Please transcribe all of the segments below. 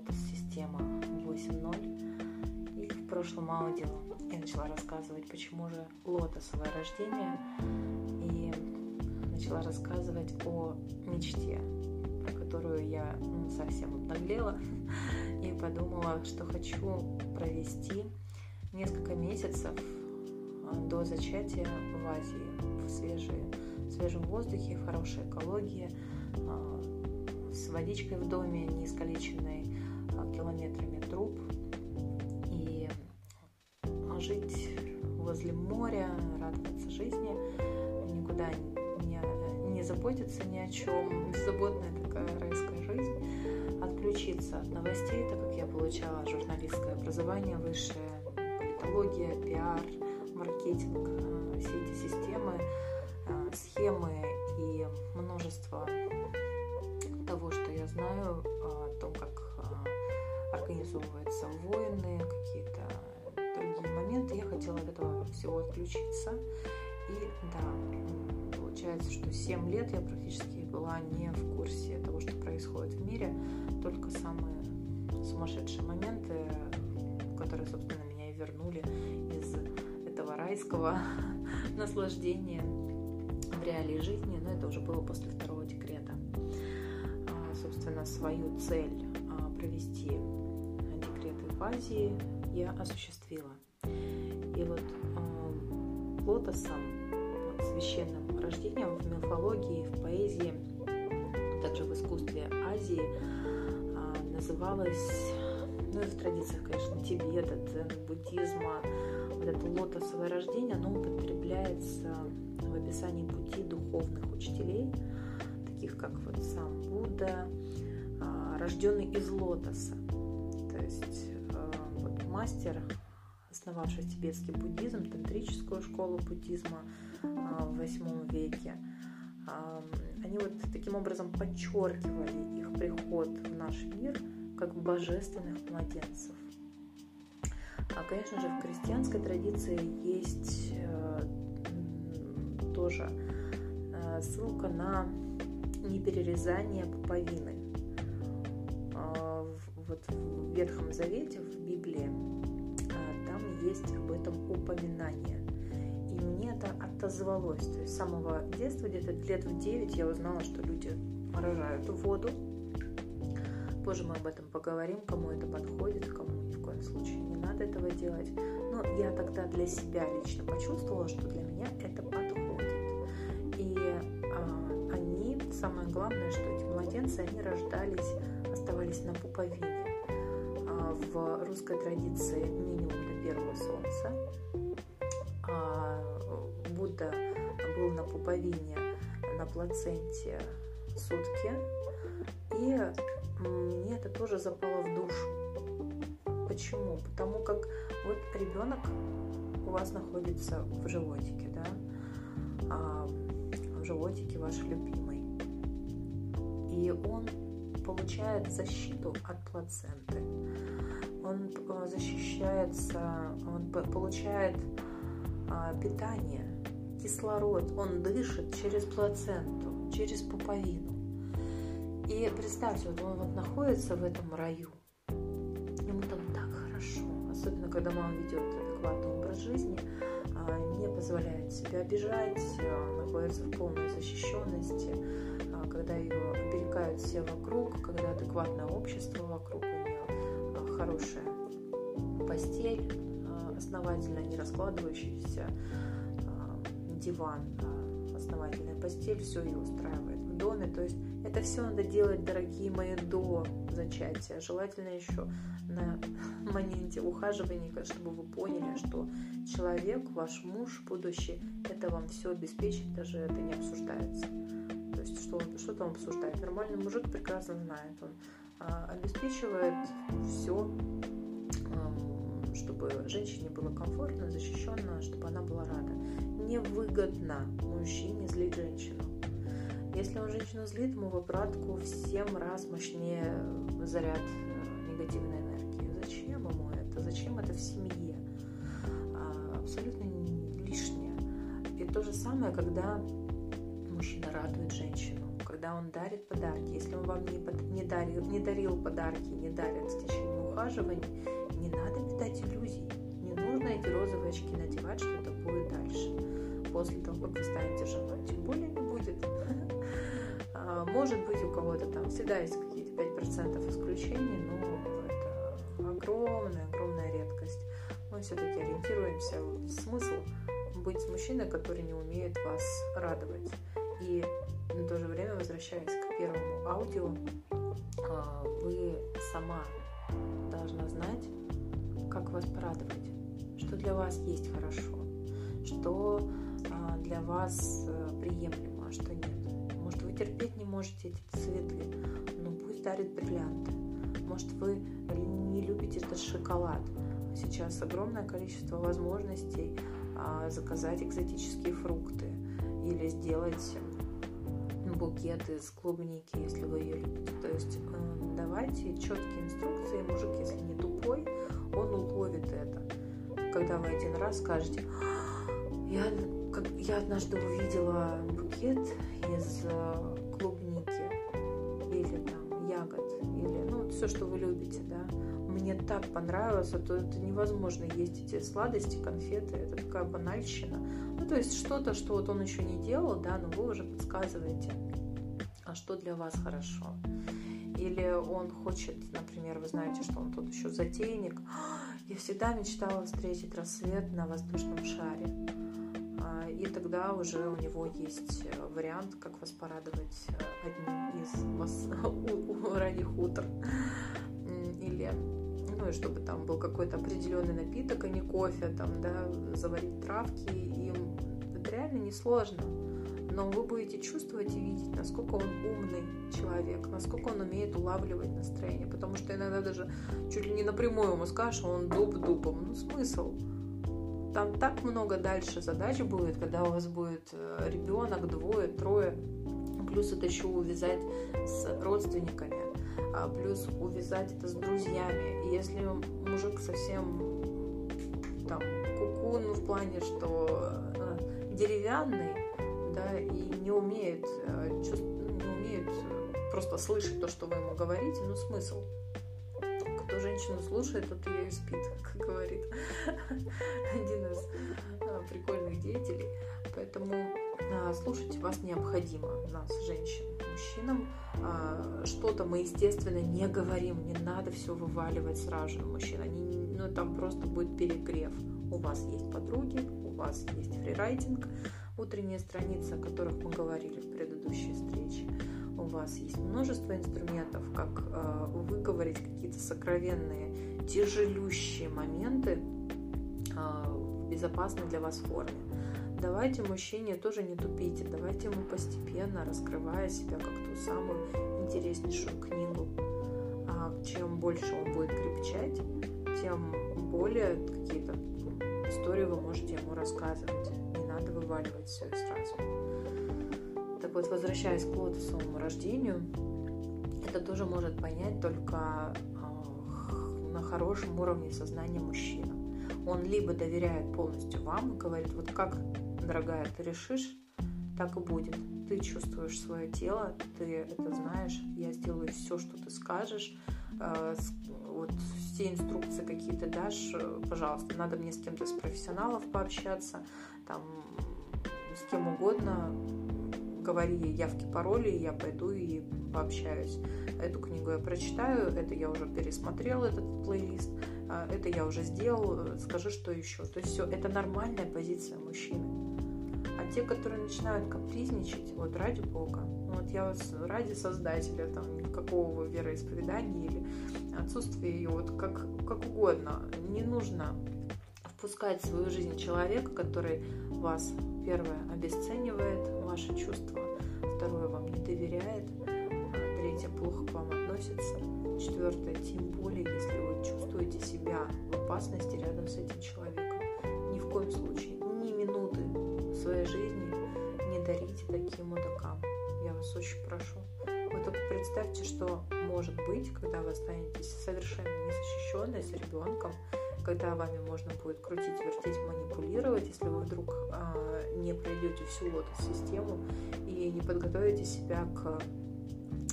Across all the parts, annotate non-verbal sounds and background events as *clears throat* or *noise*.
Lotus система 8.0. И в прошлом аудио я начала рассказывать, почему же лотосовое рождение. И начала рассказывать о мечте, про которую я ну, совсем обнаглела. *laughs* И подумала, что хочу провести несколько месяцев а, до зачатия в Азии, в свежие, в свежем воздухе, в хорошей экологии, а, с водичкой в доме, не искалеченной километрами труб, и жить возле моря, радоваться жизни, никуда не, не заботиться ни о чем, беззаботная такая райская жизнь, отключиться от новостей, так как я получала журналистское образование высшее, политология, пиар, маркетинг, э, все эти системы, э, схемы и множество организовываются войны, какие-то другие моменты, я хотела от этого всего отключиться. И да, получается, что 7 лет я практически была не в курсе того, что происходит в мире, только самые сумасшедшие моменты, которые, собственно, меня и вернули из этого райского *laughs* наслаждения в реалии жизни, но это уже было после второго декрета. А, собственно, свою цель а, провести декреты в Азии я осуществила. И вот э, лотосом, вот, священным рождением в мифологии, в поэзии, также в искусстве Азии э, называлось, ну и в традициях, конечно, Тибета, дзен, буддизма, вот это лотосовое рождение, оно употребляется в описании пути духовных учителей, таких как вот сам Будда, э, рожденный из лотоса. То есть мастер основавший тибетский буддизм, тантрическую школу буддизма а, в VIII веке. А, они вот таким образом подчеркивали их приход в наш мир как божественных младенцев. А, конечно же, в крестьянской традиции есть э, тоже э, ссылка на неперерезание пуповины. Вот в Ветхом Завете, в Библии, есть об этом упоминание. И мне это отозвалось. То есть с самого детства, где-то лет в 9, я узнала, что люди рожают воду. Позже мы об этом поговорим, кому это подходит, кому ни в коем случае не надо этого делать. Но я тогда для себя лично почувствовала, что для меня это подходит. И а, они, самое главное, что эти младенцы, они рождались, оставались на пуповине. В русской традиции минимум первого солнца. А Будда был на пуповине, на плаценте сутки. И мне это тоже запало в душу. Почему? Потому как вот ребенок у вас находится в животике, да, а в животике ваш любимый. И он получает защиту от плаценты он э, защищается, он получает а, питание, кислород, он дышит через плаценту, через пуповину. И представьте, вот он вот находится в этом раю, ему там так хорошо, особенно когда мама ведет адекватный образ жизни, а, не позволяет себя обижать, а, находится в полной защищенности, когда ее оберегают все вокруг, когда адекватное общество вокруг, хорошая постель, а, основательно не раскладывающийся а, диван, а, основательная постель, все ее устраивает в доме. То есть это все надо делать, дорогие мои, до зачатия. Желательно еще на *laughs* моменте ухаживания, чтобы вы поняли, что человек, ваш муж, будущий, это вам все обеспечит, даже это не обсуждается. То есть что, что там обсуждать? Нормальный мужик прекрасно знает, он обеспечивает все, чтобы женщине было комфортно, защищенно, чтобы она была рада. Невыгодно мужчине злить женщину. Если он женщину злит, ему в обратку в 7 раз мощнее заряд э, негативной энергии. Зачем ему это? Зачем это в семье? А, абсолютно лишнее. И то же самое, когда мужчина радует женщину когда он дарит подарки. Если он вам не, под, не, дарил, не дарил подарки, не дарит в течение ухаживаний, не надо питать иллюзий. Не нужно эти розовые очки надевать, что это будет дальше. После того, как вы станете женой. Тем более не будет. *laughs* А, может быть, у кого-то там всегда есть какие-то 5% исключений, но это огромная, огромная редкость. Мы все-таки ориентируемся в смысл быть мужчиной, который не умеет вас радовать. И в то же время, возвращаясь к первому аудио, а, вы сама должна знать, как вас порадовать, что для вас есть хорошо, что а, для вас э, приемлемо, а что нет. Может, вы терпеть не можете эти цветы, но пусть дарит бриллианты. Может, вы не любите этот шоколад. Сейчас огромное количество возможностей а, заказать экзотические фрукты или сделать букет из клубники, если вы ее любите. То есть э, давайте четкие инструкции. Мужик, если не тупой, он уловит это. Когда вы один раз скажете, я, как, я однажды увидела букет из э, клубники или там ягод, или ну, все, что вы любите, да, мне так понравилось, а то это невозможно есть эти сладости, конфеты, это такая банальщина. То есть что-то, что вот он еще не делал, да, но вы уже подсказываете, а что для вас хорошо. Или он хочет, например, вы знаете, что он тут еще затейник. *gasps* Я всегда мечтала встретить рассвет на воздушном шаре. А, и тогда уже у него есть э, вариант, как вас порадовать э, одним из вас, *laughs* ранних утр. Или ну и чтобы там был какой-то определенный напиток, а не кофе, там, да, заварить травки, им это реально несложно. Но вы будете чувствовать и видеть, насколько он умный человек, насколько он умеет улавливать настроение. Потому что иногда даже чуть ли не напрямую ему скажешь, а он дуб дубом. Ну, смысл? Там так много дальше задач будет, когда у вас будет э, ребенок, двое, трое. Плюс это еще увязать с родственниками а плюс увязать это с друзьями. Если мужик совсем там куку, ну в плане, что э, деревянный, да, и не умеет э, чувств... Не умеет просто слышать то, что вы ему говорите, ну смысл. Кто женщину слушает, тот ее и спит, как говорит *laughs* один из э, прикольных деятелей. Поэтому а, слушать вас необходимо, нас, женщин. Мужчинам а, что-то мы, естественно, не говорим, не надо все вываливать сразу на мужчин. Они, ну, там просто будет перегрев. У вас есть подруги, у вас есть фрирайтинг, утренние страницы, о которых мы говорили в предыдущей встрече. У вас есть множество инструментов, как э, выговорить какие-то сокровенные, тяжелющие моменты э, в безопасной для вас форме давайте мужчине тоже не тупите, давайте ему постепенно, раскрывая себя как ту самую интереснейшую книгу. А чем больше он будет крепчать, тем более какие-то истории вы можете ему рассказывать. Не надо вываливать все сразу. Так вот, возвращаясь к лотосовому рождению, это тоже может понять только на хорошем уровне сознания мужчина. Он либо доверяет полностью вам и говорит, вот как дорогая, ты решишь, так и будет. Ты чувствуешь свое тело, ты это знаешь, я сделаю все, что ты скажешь, э, вот все инструкции какие-то дашь, э, пожалуйста, надо мне с кем-то из профессионалов пообщаться, там, с кем угодно, говори явки, пароли, я пойду и пообщаюсь. Эту книгу я прочитаю, это я уже пересмотрел, этот плейлист, э, это я уже сделал, скажи, что еще. То есть все, это нормальная позиция мужчины. Те, которые начинают капризничать, вот ради Бога, вот я ради Создателя, там, какого вероисповедания или отсутствия ее, вот как, как угодно, не нужно впускать в свою жизнь человека, который вас, первое, обесценивает ваши чувства, второе, вам не доверяет, а третье, плохо к вам относится, четвертое, тем более, если вы чувствуете себя в опасности рядом с этим человеком. Ни в коем случае своей жизни не дарите таким мудакам. Я вас очень прошу. Вы только представьте, что может быть, когда вы останетесь совершенно незащищенной с ребенком, когда вами можно будет крутить, вертеть, манипулировать, если вы вдруг э, не пройдете всю лотос-систему и не подготовите себя к,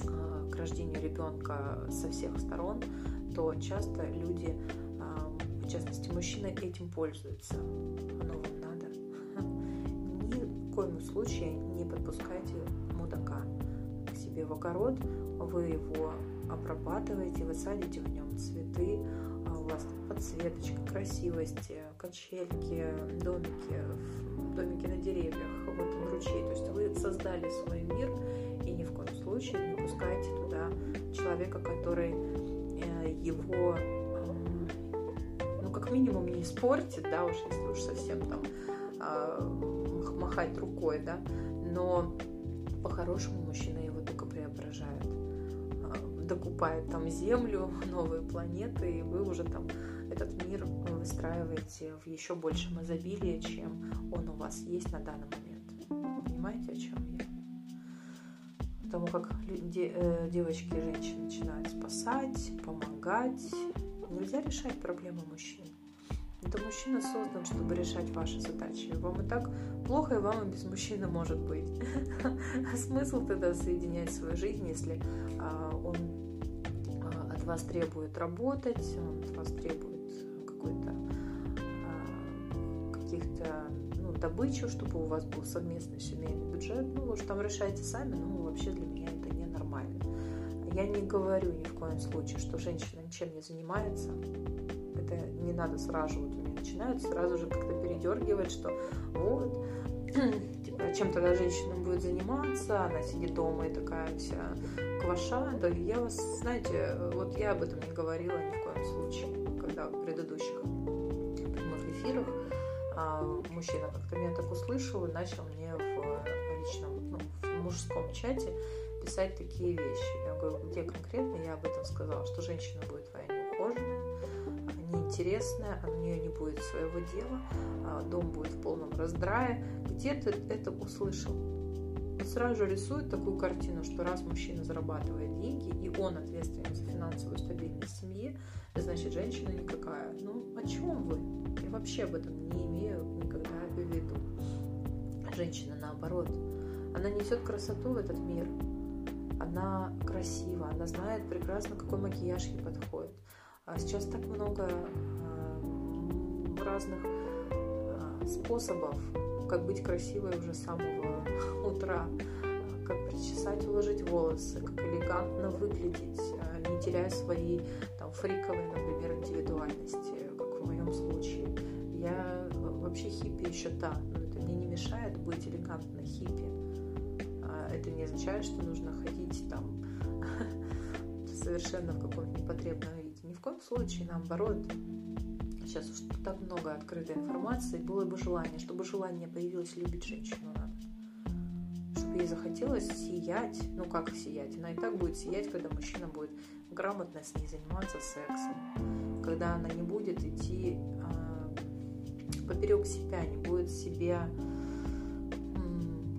а, к рождению ребенка со всех сторон, то часто люди, а, в частности мужчины, этим пользуются. Оно коем случае не подпускайте мудака к себе в огород, вы его обрабатываете, вы садите в нем цветы, а у вас подсветочка, красивости, качельки, домики, домики на деревьях, вот он ручей. То есть вы создали свой мир и ни в коем случае не пускайте туда человека, который э, его ну как минимум не испортит, да, уж если уж совсем там а, махать рукой, да, но по-хорошему мужчина его только преображает докупает там Землю, *laughs* новые планеты, и вы уже там этот мир выстраиваете в еще большем изобилии, чем он у вас есть на данный момент. Понимаете, о чем я? Потому как э, девочки и женщины начинают спасать, помогать. Нельзя решать проблемы мужчин. Это мужчина создан, чтобы решать ваши задачи. Вам и так плохо, и вам и без мужчины может быть. *laughs* А смысл тогда соединять свою жизнь, если а, он а, от вас требует работать, он от вас требует какой-то а, каких-то ну, добычу, чтобы у вас был совместный семейный бюджет. Ну, же там решайте сами, но вообще для меня это ненормально. Я не говорю ни в коем случае, что женщина ничем не занимается, это не надо сразу, начинают сразу же как-то передергивать, что вот, *clears throat* типа, чем тогда женщина будет заниматься, она сидит дома и такая вся кваша, да я вас, знаете, вот я об этом не говорила ни в коем случае, когда в предыдущих прямых эфирах а, мужчина как-то меня так услышал и начал мне в личном, ну, в мужском чате писать такие вещи. Я говорю, где конкретно я об этом сказала, что женщина будет твоя неухоженная, неинтересная, у нее не будет своего дела, а дом будет в полном раздрае. Где ты это услышал? Он сразу же рисует такую картину, что раз мужчина зарабатывает деньги, и он ответственен за финансовую стабильность семьи, значит, женщина никакая. Ну, о чем вы? Я вообще об этом не имею никогда в виду. Женщина, наоборот, она несет красоту в этот мир. Она красива, она знает прекрасно, какой макияж ей подходит. А сейчас так много а, разных а, способов, как быть красивой уже с самого *laughs* утра, как причесать, уложить волосы, как элегантно выглядеть, не теряя своей там, фриковой, например, индивидуальности, как в моем случае. Я вообще хиппи еще та, но это мне не мешает быть элегантной хиппи. Это не означает, что нужно ходить там *laughs* совершенно в каком-то непотребном виде в коем случае, наоборот, сейчас уж так много открытой информации, было бы желание, чтобы желание появилось любить женщину надо. Чтобы ей захотелось сиять, ну как сиять, она и так будет сиять, когда мужчина будет грамотно с ней заниматься сексом, когда она не будет идти э, поперек себя, не будет себя,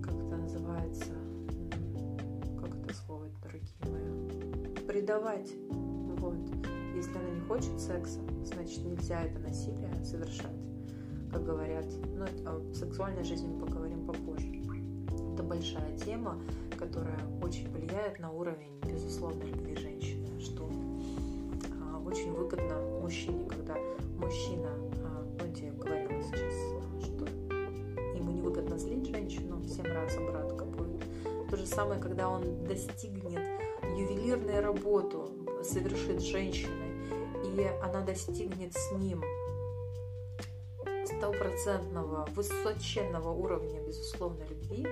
как это называется, как это слово, дорогие мои, предавать, если она не хочет секса, значит нельзя это насилие совершать, как говорят. Но ну, о сексуальной жизни мы поговорим попозже. Это большая тема, которая очень влияет на уровень, безусловно, любви женщины, что а, очень выгодно мужчине, когда мужчина, а, ну, я говорила сейчас, что ему невыгодно злить женщину, в 7 раз обратка будет. То же самое, когда он достигнет ювелирную работу, совершит женщиной, и она достигнет с ним стопроцентного, высоченного уровня безусловной любви,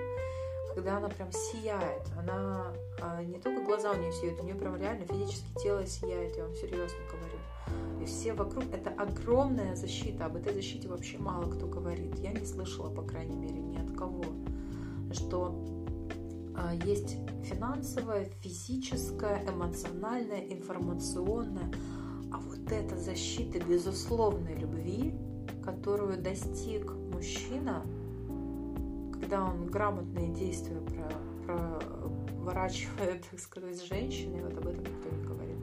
когда она прям сияет, она а, не только глаза у нее сияют, у нее прям реально физически тело сияет, я вам серьезно говорю. И все вокруг, это огромная защита, об этой защите вообще мало кто говорит. Я не слышала, по крайней мере, ни от кого, что а, есть финансовая, физическая, эмоциональная, информационная, а вот эта защита безусловной любви, которую достиг мужчина, когда он грамотные действия про, проворачивает, *laughs* так сказать, с женщиной, вот об этом никто не говорит.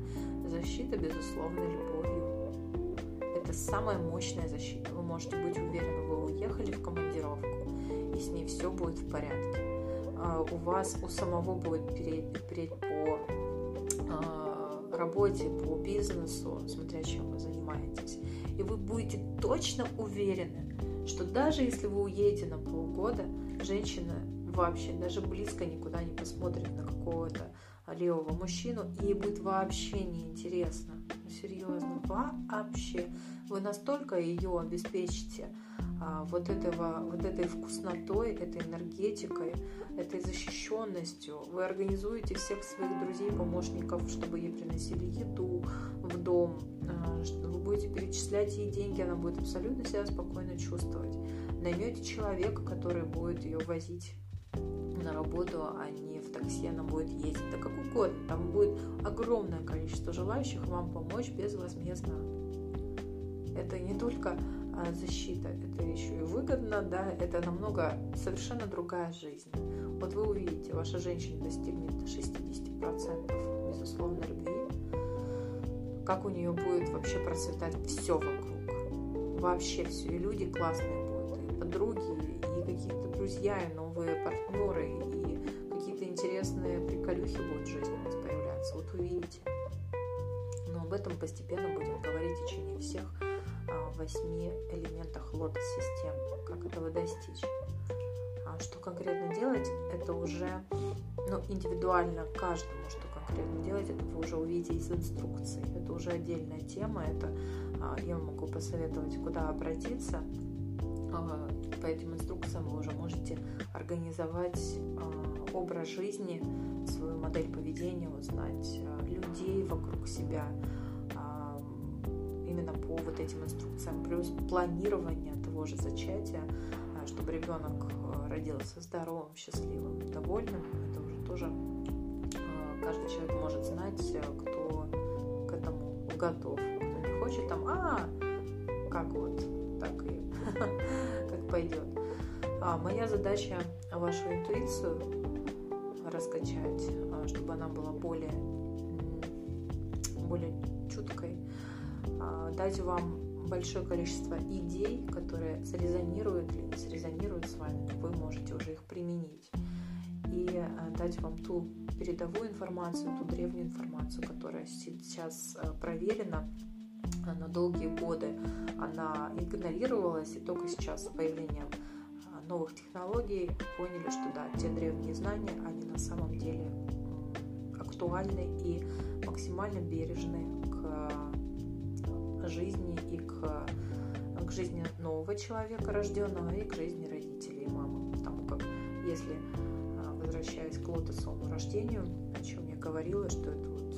Защита безусловной любовью. Это самая мощная защита. Вы можете быть уверены, вы уехали в командировку, и с ней все будет в порядке. А, у вас у самого будет переть, переть по работе, по бизнесу, смотря чем вы занимаетесь. И вы будете точно уверены, что даже если вы уедете на полгода, женщина вообще даже близко никуда не посмотрит на какого-то левого мужчину, и ей будет вообще неинтересно. Ну, серьезно, вообще. Вы настолько ее обеспечите а, вот, этого, вот этой вкуснотой, этой энергетикой, этой защищенностью. Вы организуете всех своих друзей, помощников, чтобы ей приносили еду в дом. А, вы будете перечислять ей деньги, она будет абсолютно себя спокойно чувствовать. Наймете человека, который будет ее возить на работу, а не в такси она будет ездить, да как угодно. Там будет огромное количество желающих вам помочь безвозмездно. Это не только а, защита, это еще и выгодно, да, это намного совершенно другая жизнь. Вот вы увидите, ваша женщина достигнет 60% безусловно любви, как у нее будет вообще процветать все вокруг, вообще все, и люди классные будут, и подруги, и какие-то друзья, и новые партнеры, и какие-то интересные приколюхи будут в жизни у вас появляться, вот увидите. Но об этом постепенно будем говорить в течение всех восьми элементах лотос-системы. Как этого достичь? А что конкретно делать, это уже ну, индивидуально каждому, что конкретно делать, это вы уже увидите из инструкции. Это уже отдельная тема, это а, я могу посоветовать, куда обратиться. А, по этим инструкциям вы уже можете организовать а, образ жизни, свою модель поведения, узнать людей вокруг себя, по вот этим инструкциям, плюс планирование того же зачатия, а, чтобы ребенок э, родился здоровым, счастливым, довольным. Это уже тоже э, каждый человек может знать, э, кто к этому готов, кто не хочет там, а, как вот, так и *laughs* как пойдет. А моя задача вашу интуицию раскачать, а, чтобы она была более, более чуткой, дать вам большое количество идей, которые срезонируют или не срезонируют с вами, вы можете уже их применить. И а, дать вам ту передовую информацию, ту древнюю информацию, которая сейчас а, проверена на долгие годы, она игнорировалась, и только сейчас с появлением новых технологий поняли, что да, те древние знания, они на самом деле актуальны и максимально бережны к жизни и к, к жизни нового человека рожденного, и к жизни родителей и мамы. Потому как если, а, возвращаясь к лотосовому рождению, о чем я говорила, что это вот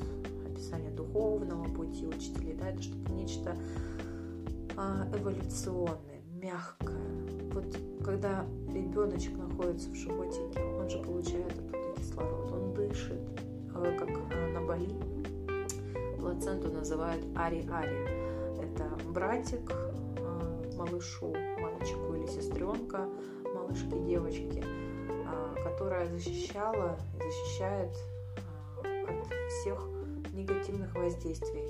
описание духовного пути учителей, да, это что-то нечто а, эволюционное, мягкое. Вот когда ребеночек находится в животике, он же получает оттуда кислород, он дышит, а, как на Бали плаценту называют ари-ари это братик а, малышу, мальчику или сестренка, малышке, девочке, а, которая защищала защищает а, от всех негативных воздействий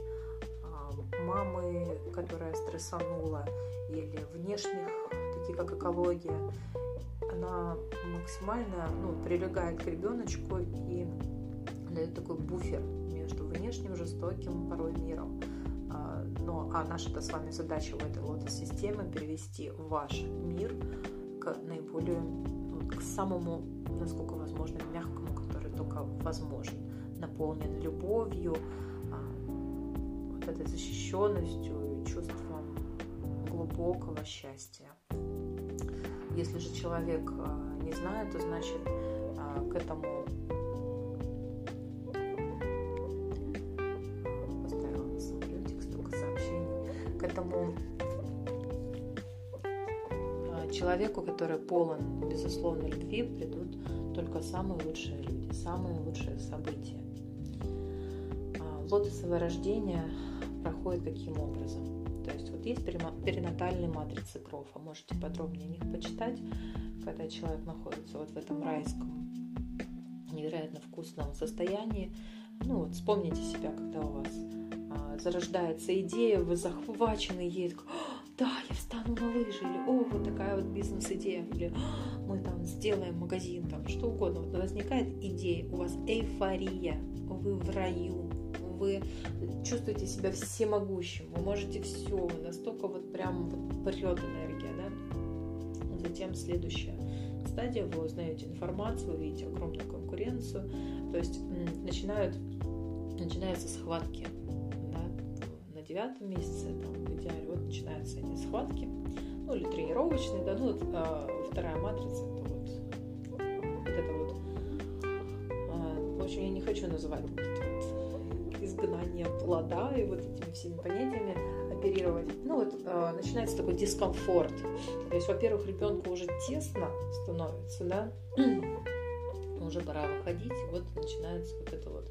мамы, которая стрессанула, или внешних, таких как экология, она максимально ну, прилегает к ребеночку и дает такой буфер между внешним жестоким порой миром а наша с вами задача в этой лотос-системе перевести ваш мир к наиболее, ну, к самому, насколько возможно, мягкому, который только возможен, наполнен любовью, а, вот этой защищенностью и чувством глубокого счастья. Если же человек а, не знает, то значит а, к этому этому а, человеку, который полон безусловной любви, придут только самые лучшие люди, самые лучшие события. А, лотосовое рождение проходит каким образом? То есть вот есть перинатальные матрицы Крофа, можете подробнее о них почитать, когда человек находится вот в этом райском, невероятно вкусном состоянии. Ну вот вспомните себя, когда у вас зарождается идея, вы захвачены ей, да, я встану на лыжи, или о, вот такая вот бизнес-идея, или мы там сделаем магазин, там что угодно. Вот возникает идея, у вас эйфория, вы в раю, вы чувствуете себя всемогущим, вы можете все, настолько вот прям вот прет энергия, да. Затем следующая стадия, вы узнаете информацию, вы видите огромную конкуренцию, то есть начинают, начинаются схватки, девятом месяце, там, в идеале, вот начинаются эти схватки, ну или тренировочные, да, ну вот а, вторая матрица, это вот, вот это вот, а, в общем, я не хочу называть вот вот изгнание плода и вот этими всеми понятиями оперировать. Ну вот э, начинается такой дискомфорт. То есть, во-первых, ребенку уже тесно становится, да, *clears throat* уже пора выходить, вот начинается вот это вот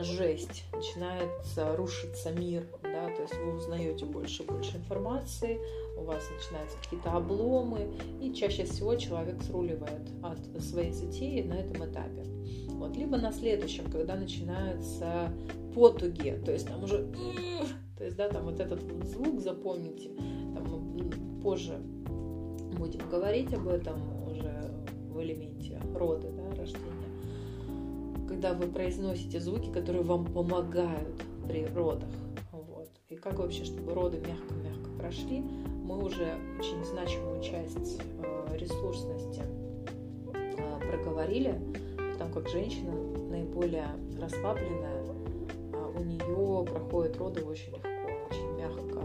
жесть, начинается рушиться мир, да, то есть вы узнаете больше и больше информации, у вас начинаются какие-то обломы, и чаще всего человек сруливает от своей затеи на этом этапе. Вот, либо на следующем, когда начинаются потуги, то есть там уже, то есть, да, там вот этот вот звук запомните, там мы позже будем говорить об этом уже в элементе рода, да, рождения когда вы произносите звуки, которые вам помогают при родах. Вот. И как вообще, чтобы роды мягко-мягко прошли, мы уже очень значимую часть э, ресурсности э, проговорили, потому как женщина наиболее расслабленная, э, у нее проходят роды очень легко, очень мягко.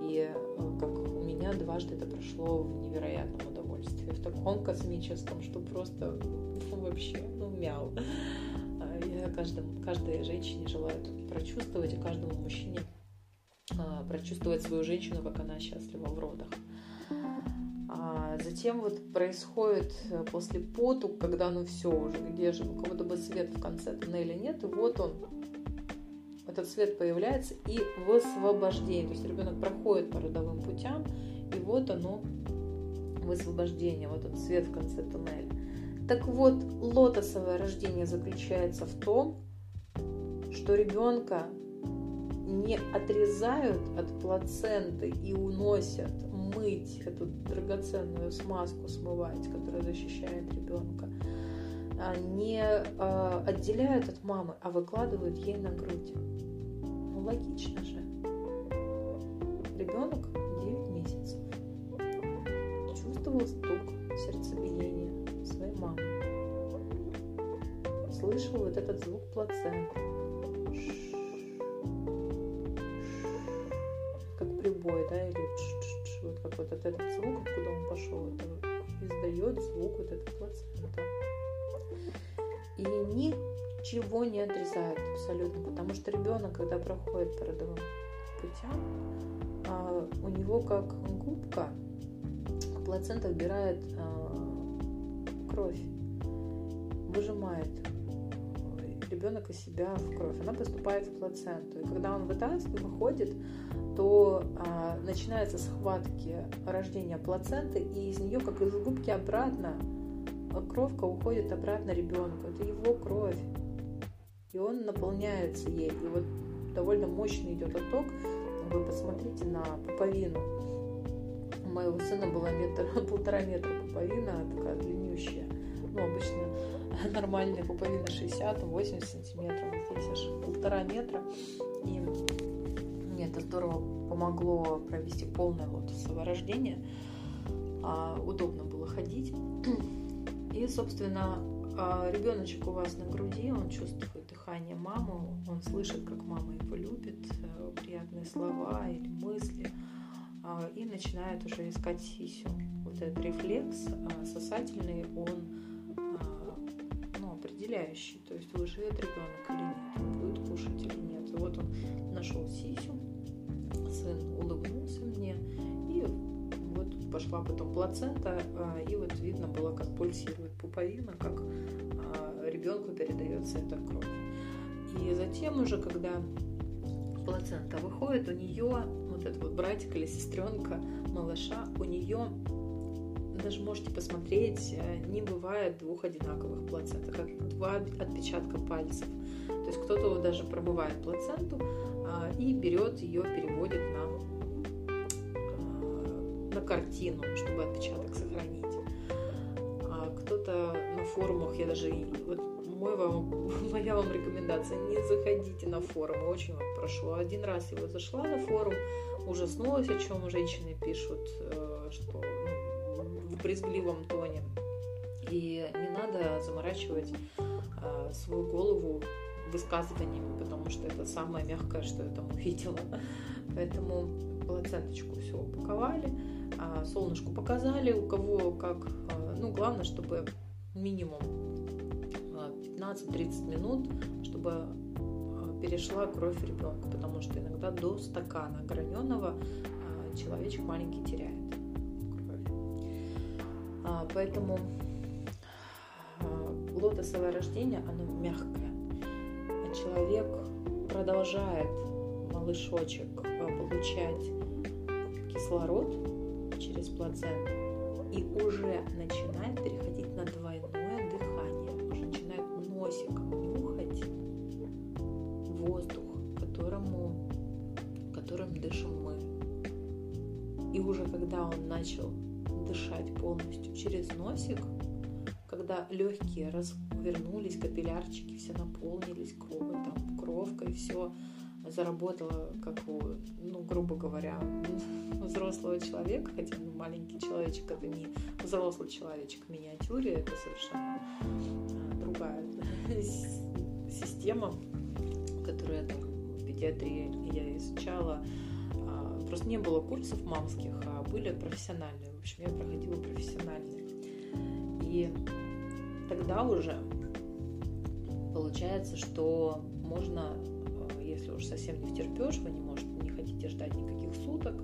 И э, как у меня дважды это прошло в невероятном удовольствии, в таком космическом, что просто ну, вообще, ну, мяу каждому, каждой женщине желаю прочувствовать, и каждому мужчине а, прочувствовать свою женщину, как она счастлива в родах. А затем вот происходит э, после поту, когда ну все уже, где же, у кого-то бы свет в конце туннеля нет, и вот он, этот свет появляется и высвобождение. То есть ребенок проходит по родовым путям, и вот оно высвобождение, вот он свет в конце туннеля. Так вот, лотосовое рождение заключается в том, что ребенка не отрезают от плаценты и уносят мыть эту драгоценную смазку, смывать, которая защищает ребенка, а не э, отделяют от мамы, а выкладывают ей на грудь. Ну, логично же. Ребенок 9 месяцев чувствовал стук сердцебиения слышал вот этот звук плаценты. Как прибой, да, или вот как вот этот звук, откуда он пошел, это издает звук вот эта плацента. И ничего не отрезает абсолютно, потому что ребенок, когда проходит по родовым путям, а, у него как губка плацента вбирает а, кровь, выжимает ребенок из себя в кровь. Она поступает в плаценту. И когда он вытаскивает, выходит, то а, начинаются схватки рождения плаценты, и из нее, как из губки, обратно кровка уходит обратно ребенку. Это его кровь. И он наполняется ей. И вот довольно мощный идет отток. Вы посмотрите на пуповину. У моего сына была метр, *laughs* полтора метра пуповина, такая длиннющая. Ну, обычно *laughs* нормальная пуповина 60-80 сантиметров, здесь аж полтора метра. И мне это здорово помогло провести полное лотосовое рождение. А, удобно было ходить. И, собственно, а, ребеночек у вас на груди, он чувствует дыхание мамы, он слышит, как мама его любит, э, приятные слова или мысли, а, и начинает уже искать сисю. Вот этот рефлекс сосательный, он определяющий, то есть выживет ребенок или нет, будет кушать или нет. И вот он нашел сисю, сын улыбнулся мне, и вот пошла потом плацента, а, и вот видно было, как пульсирует пуповина, как а, ребенку передается эта кровь. И затем уже, когда плацента выходит, у нее вот этот вот братик или сестренка малыша, у нее даже можете посмотреть, э, не бывает двух одинаковых плацент, как два отпечатка пальцев. То есть кто-то даже пробывает плаценту а, и берет ее, переводит на картину, чтобы отпечаток сохранить. А кто-то на форумах, я даже вот мой вам, *laughs* моя вам рекомендация, не заходите на форумы, очень вас прошу. Один раз я вот зашла на форум, ужаснулась, о чем женщины пишут, э, что брезгливом тоне. И не надо заморачивать э, свою голову высказываниями, потому что это самое мягкое, что я там увидела. Поэтому плаценточку все упаковали, а солнышку показали, у кого как. А, ну, главное, чтобы минимум 15-30 минут, чтобы перешла кровь ребенка, потому что иногда до стакана граненого человечек маленький теряет поэтому лотосовое рождение, оно мягкое. Человек продолжает, малышочек, получать кислород через плаценту и уже начинает переходить на двойное носик, когда легкие развернулись, капиллярчики все наполнились кровью, там кровка и все заработало, как у, ну, грубо говоря, *laughs* взрослого человека, хотя ну, маленький человечек это не взрослый человечек в миниатюре, это совершенно а, другая *laughs* система, которую я там в педиатрии я изучала Просто не было курсов мамских, а были профессиональные. В общем, я проходила профессиональные. И тогда уже получается, что можно, э, если уж совсем не втерпешь, вы не можете, не хотите ждать никаких суток,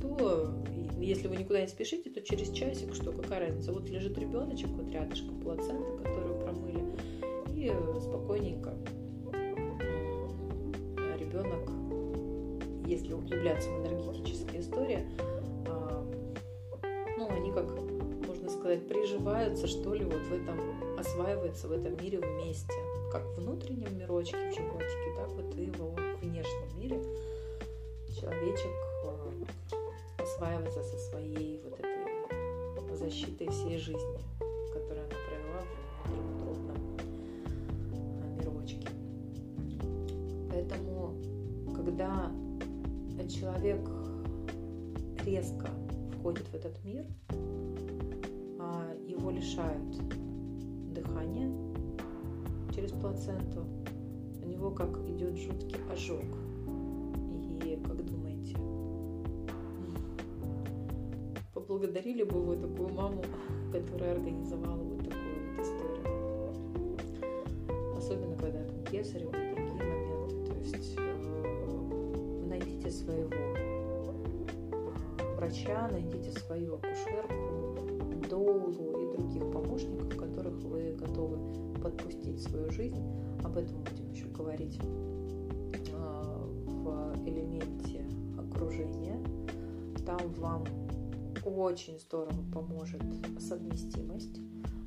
то если вы никуда не спешите, то через часик, что какая разница, вот лежит ребеночек, вот рядышком плацента, которую промыли, и спокойненько. Ребенок если углубляться в энергетические истории, а, ну, они как, сказать, приживаются, что ли, вот в этом, осваиваются в этом мире вместе. Как в внутреннем мирочке, в животике, так вот и во внешнем мире человечек а, осваивается со своей вот этой защитой всей жизни, которую она провела в внутриутробном а, мирочке. Поэтому, когда человек резко входит в этот мир, его лишают дыхания через плаценту, у него как идет жуткий ожог. И как думаете, поблагодарили бы вы такую маму, которая организовала вот такую вот историю? Особенно, когда там кесарево другие моменты. То есть найдите своего врача, найдите свою акушерку, доулу и других помощников, которых вы готовы подпустить в свою жизнь. Об этом будем еще говорить а, в элементе окружения. Там вам очень здорово поможет совместимость,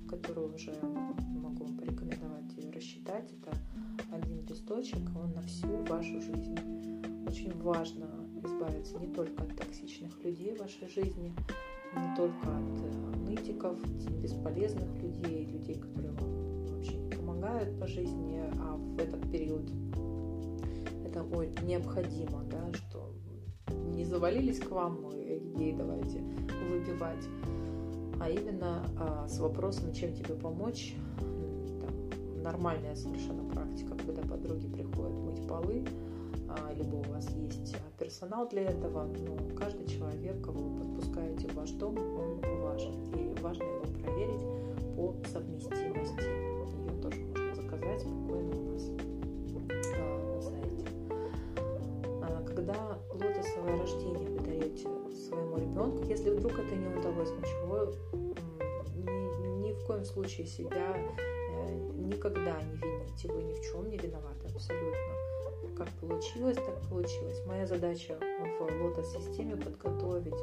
которую уже могу вам порекомендовать и рассчитать. Это один листочек, он на всю вашу жизнь очень важно избавиться не только от токсичных людей в вашей жизни, не только от э, нытиков, бесполезных людей, людей, которые вам вообще не помогают по жизни, а в этот период это ой, необходимо, да, что не завалились к вам, ей давайте выпивать, а именно а, с вопросом, чем тебе помочь. Там, нормальная совершенно практика, когда подруги приходят мыть полы, либо у вас есть персонал для этого, но каждый человек, кого вы подпускаете в ваш дом, он важен. И важно его проверить по совместимости. Ее тоже можно заказать спокойно у нас а, на сайте. А, когда лотосовое рождение вы даете своему ребенку, если вдруг это не удалось, ничего, ни, ни в коем случае себя э, никогда не вините, вы ни в чем не виноваты абсолютно как получилось, так получилось. Моя задача в лотос-системе подготовить,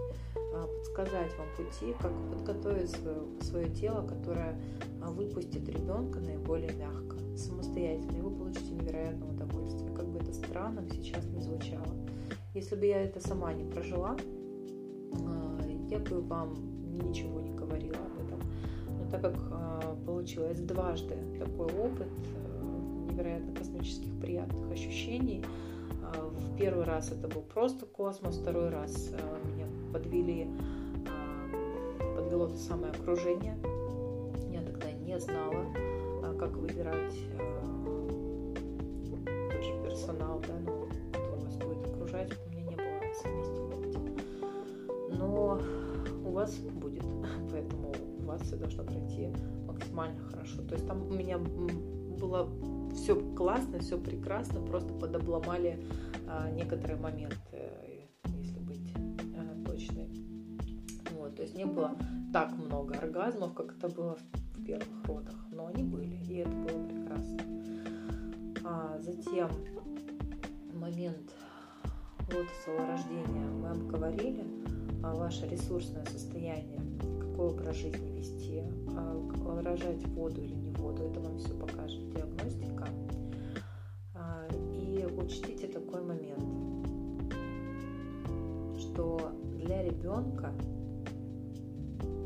а, подсказать вам пути, как подготовить свое, свое тело, которое а, выпустит ребенка наиболее мягко, самостоятельно, и вы получите невероятное удовольствие. Как бы это странно сейчас не звучало. Если бы я это сама не прожила, а, я бы вам ничего не говорила об этом. Но так как получилось дважды такой опыт э, невероятно космических приятных ощущений, э, в первый раз это был просто космос, второй раз э, меня подвели, э, подвело то самое окружение. Я тогда не знала, как выбирать тот же персонал, да, ну, кто вас будет окружать, у меня не было совместимости. Но у вас будет, *laughs* поэтому у вас все должно пройти максимально хорошо. То есть там у меня было все классно, все прекрасно, просто подобломали а, некоторые моменты, если быть а, точной. Вот, то есть не было так много оргазмов, как это было в первых родах, но они были, и это было прекрасно. А затем момент лотосового рождения мы обговорили, а, ваше ресурсное состояние, какой образ жизни вести, а, рожать воду или не воду, это вам все покажет ребенка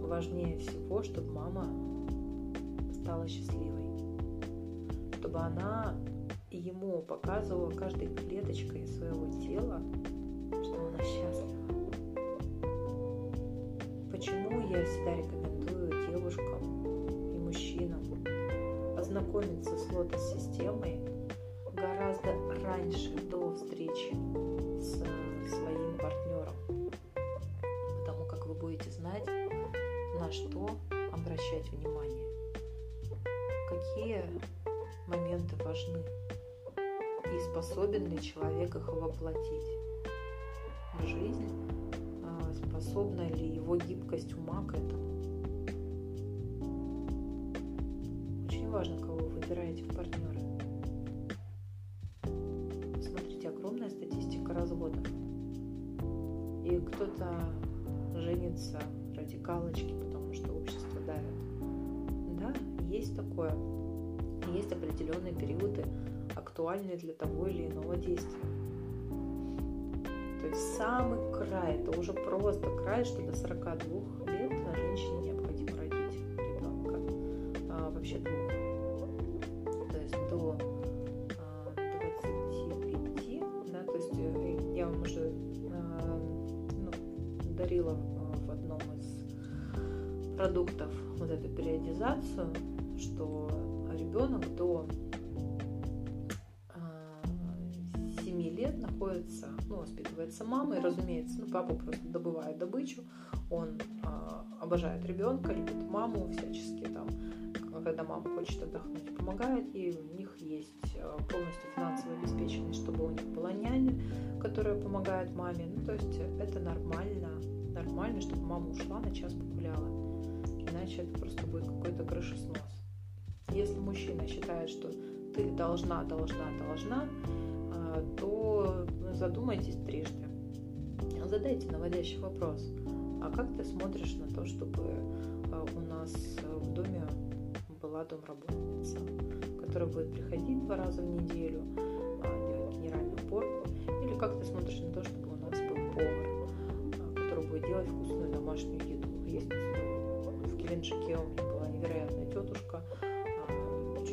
важнее всего, чтобы мама стала счастливой, чтобы она ему показывала каждой клеточкой своего тела, что она счастлива. Почему я всегда рекомендую девушкам и мужчинам ознакомиться с лотос-системой гораздо раньше, способен ли человек их воплотить в жизнь, а, способна ли его гибкость ума к этому. Очень важно, кого вы выбираете в партнеры. Смотрите, огромная статистика разводов. И кто-то женится ради галочки, потому что общество давит. Да, есть такое. Есть определенные периоды актуальны для того или иного действия. То есть самый край, это уже просто край, что до 42 мама, и, разумеется, ну, папа просто добывает добычу, он э, обожает ребенка, любит маму всячески там, когда мама хочет отдохнуть, помогает ей, у них есть полностью финансовая обеспеченность, чтобы у них была няня, которая помогает маме, ну, то есть это нормально, нормально, чтобы мама ушла на час погуляла, иначе это просто будет какой-то крышеснос. Если мужчина считает, что ты должна, должна, должна, то задумайтесь трижды. Задайте наводящий вопрос. А как ты смотришь на то, чтобы а, у нас в доме была домработница, которая будет приходить два раза в неделю, а, делать генеральную уборку? Или как ты смотришь на то, чтобы у нас был повар, а, который будет делать вкусную домашнюю еду? Есть в Келенджике у меня была невероятная тетушка,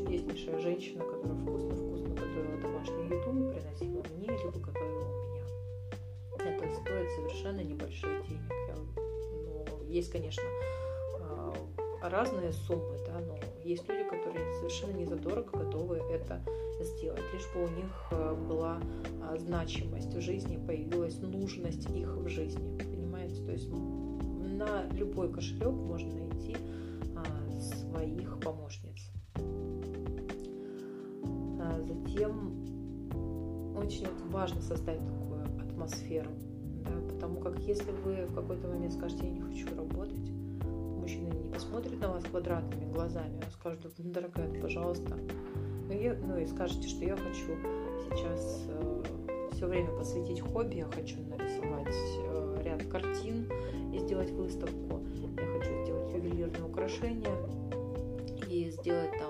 чудеснейшая женщина, которая вкусно-вкусно готовила домашнюю еду и приносила мне, либо готовила у меня. Это стоит совершенно небольшие денег. Я, ну, есть, конечно, а, разные суммы, да, но есть люди, которые совершенно не задорого готовы это сделать, лишь бы у них а, была а, значимость в жизни, появилась нужность их в жизни, понимаете? То есть на любой кошелек можно найти своих помощниц. Затем очень важно создать такую атмосферу, да, потому как если вы в какой-то момент скажете, я не хочу работать, мужчина не посмотрит на вас квадратными глазами, он скажет, ну, дорогая, пожалуйста, ну, я, ну и скажете, что я хочу сейчас э, все время посвятить хобби, я хочу нарисовать э, ряд картин и сделать выставку, я хочу сделать ювелирные украшения и сделать там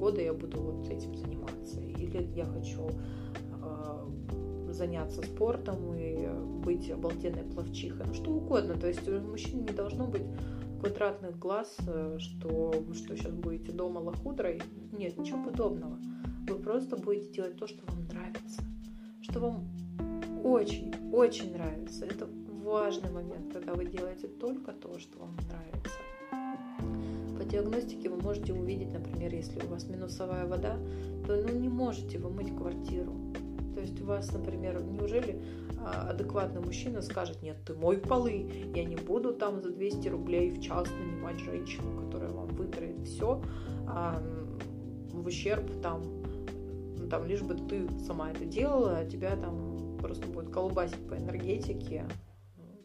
полгода я буду вот этим заниматься. Или я хочу э, заняться спортом и быть обалденной пловчихой, ну что угодно. То есть у мужчин не должно быть квадратных глаз, э, что что сейчас будете дома лохудрой. Нет, ничего подобного. Вы просто будете делать то, что вам нравится. Что вам очень, очень нравится. Это важный момент, когда вы делаете только то, что вам нравится. Диагностике вы можете увидеть, например, если у вас минусовая вода, то ну, не можете вы мыть квартиру. То есть у вас, например, неужели а, адекватный мужчина скажет, нет, ты мой полы, я не буду там за 200 рублей в час нанимать женщину, которая вам вытроит все а, в ущерб там, там, лишь бы ты сама это делала, а тебя там просто будет колбасить по энергетике,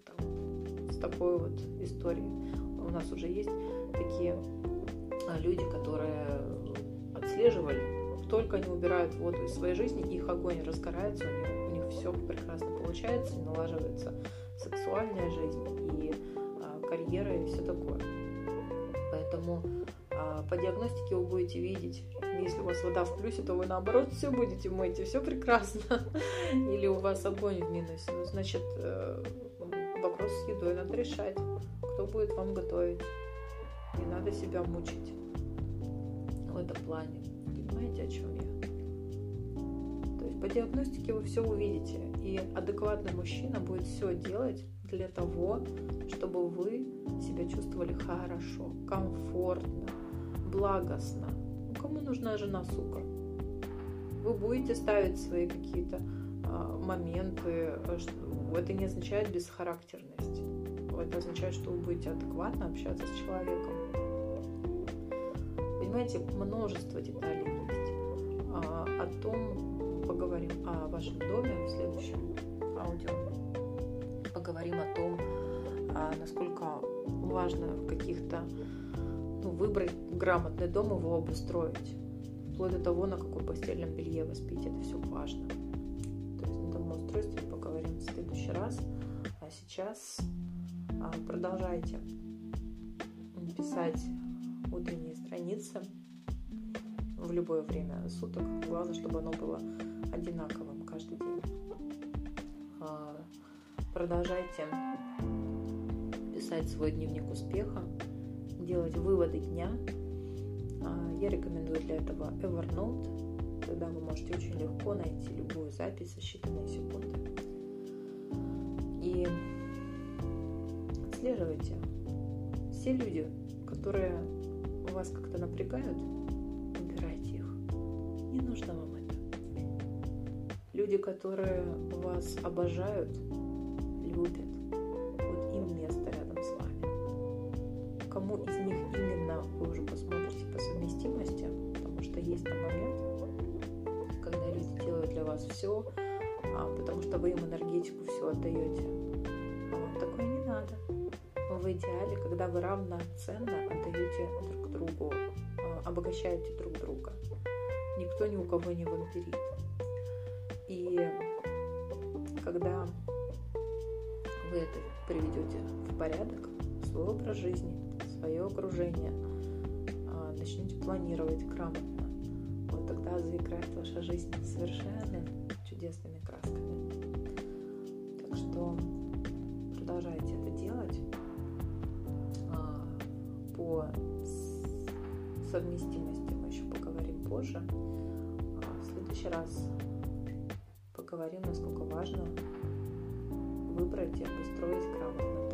там, с такой вот историей. У нас уже есть такие а, люди, которые отслеживали, только они убирают воду из своей жизни, их огонь разгорается, у них, у них все прекрасно получается, налаживается сексуальная жизнь и а, карьера и все такое. Поэтому а, по диагностике вы будете видеть, если у вас вода в плюсе, то вы наоборот все будете мыть, и все прекрасно. *laughs* Или у вас огонь в минусе. Ну, значит, э, вопрос с едой надо решать. Кто будет вам готовить? Не надо себя мучить в этом плане. Понимаете, о чем я? То есть по диагностике вы все увидите. И адекватный мужчина будет все делать для того, чтобы вы себя чувствовали хорошо, комфортно, благостно. Ну, кому нужна жена, сука? Вы будете ставить свои какие-то а, моменты. Это не означает бесхарактерность. Это означает, что вы будете адекватно общаться с человеком. Понимаете, множество деталей есть. А, о том поговорим о вашем доме в следующем аудио. Поговорим о том, а, насколько важно в каких-то ну, выбрать грамотный дом, его обустроить. Вплоть до того, на каком постельном белье вы спите, это все важно. То есть на домоустройстве поговорим в следующий раз. А сейчас продолжайте писать утренние страницы в любое время суток. Главное, чтобы оно было одинаковым каждый день. А, продолжайте писать свой дневник успеха, делать выводы дня. А, я рекомендую для этого Evernote. Тогда вы можете очень легко найти любую запись за считанные секунды. Отслеживайте. Все люди, которые вас как-то напрягают, убирайте их. Не нужно вам это. Люди, которые вас обожают, любят, вот им место рядом с вами. Кому из них именно вы уже посмотрите по совместимости, потому что есть там момент, когда люди делают для вас все, а, потому что вы им энергетику все отдаете. В идеале, когда вы равноценно отдаете друг другу, а, обогащаете друг друга. Никто ни у кого не вампирит. И когда вы это приведете в порядок, свой образ жизни, свое окружение, а, начнете планировать грамотно, вот тогда заиграет ваша жизнь совершенно чудесными красками. Совместимости мы еще поговорим позже. А в следующий раз поговорим, насколько важно выбрать и обустроить грамотно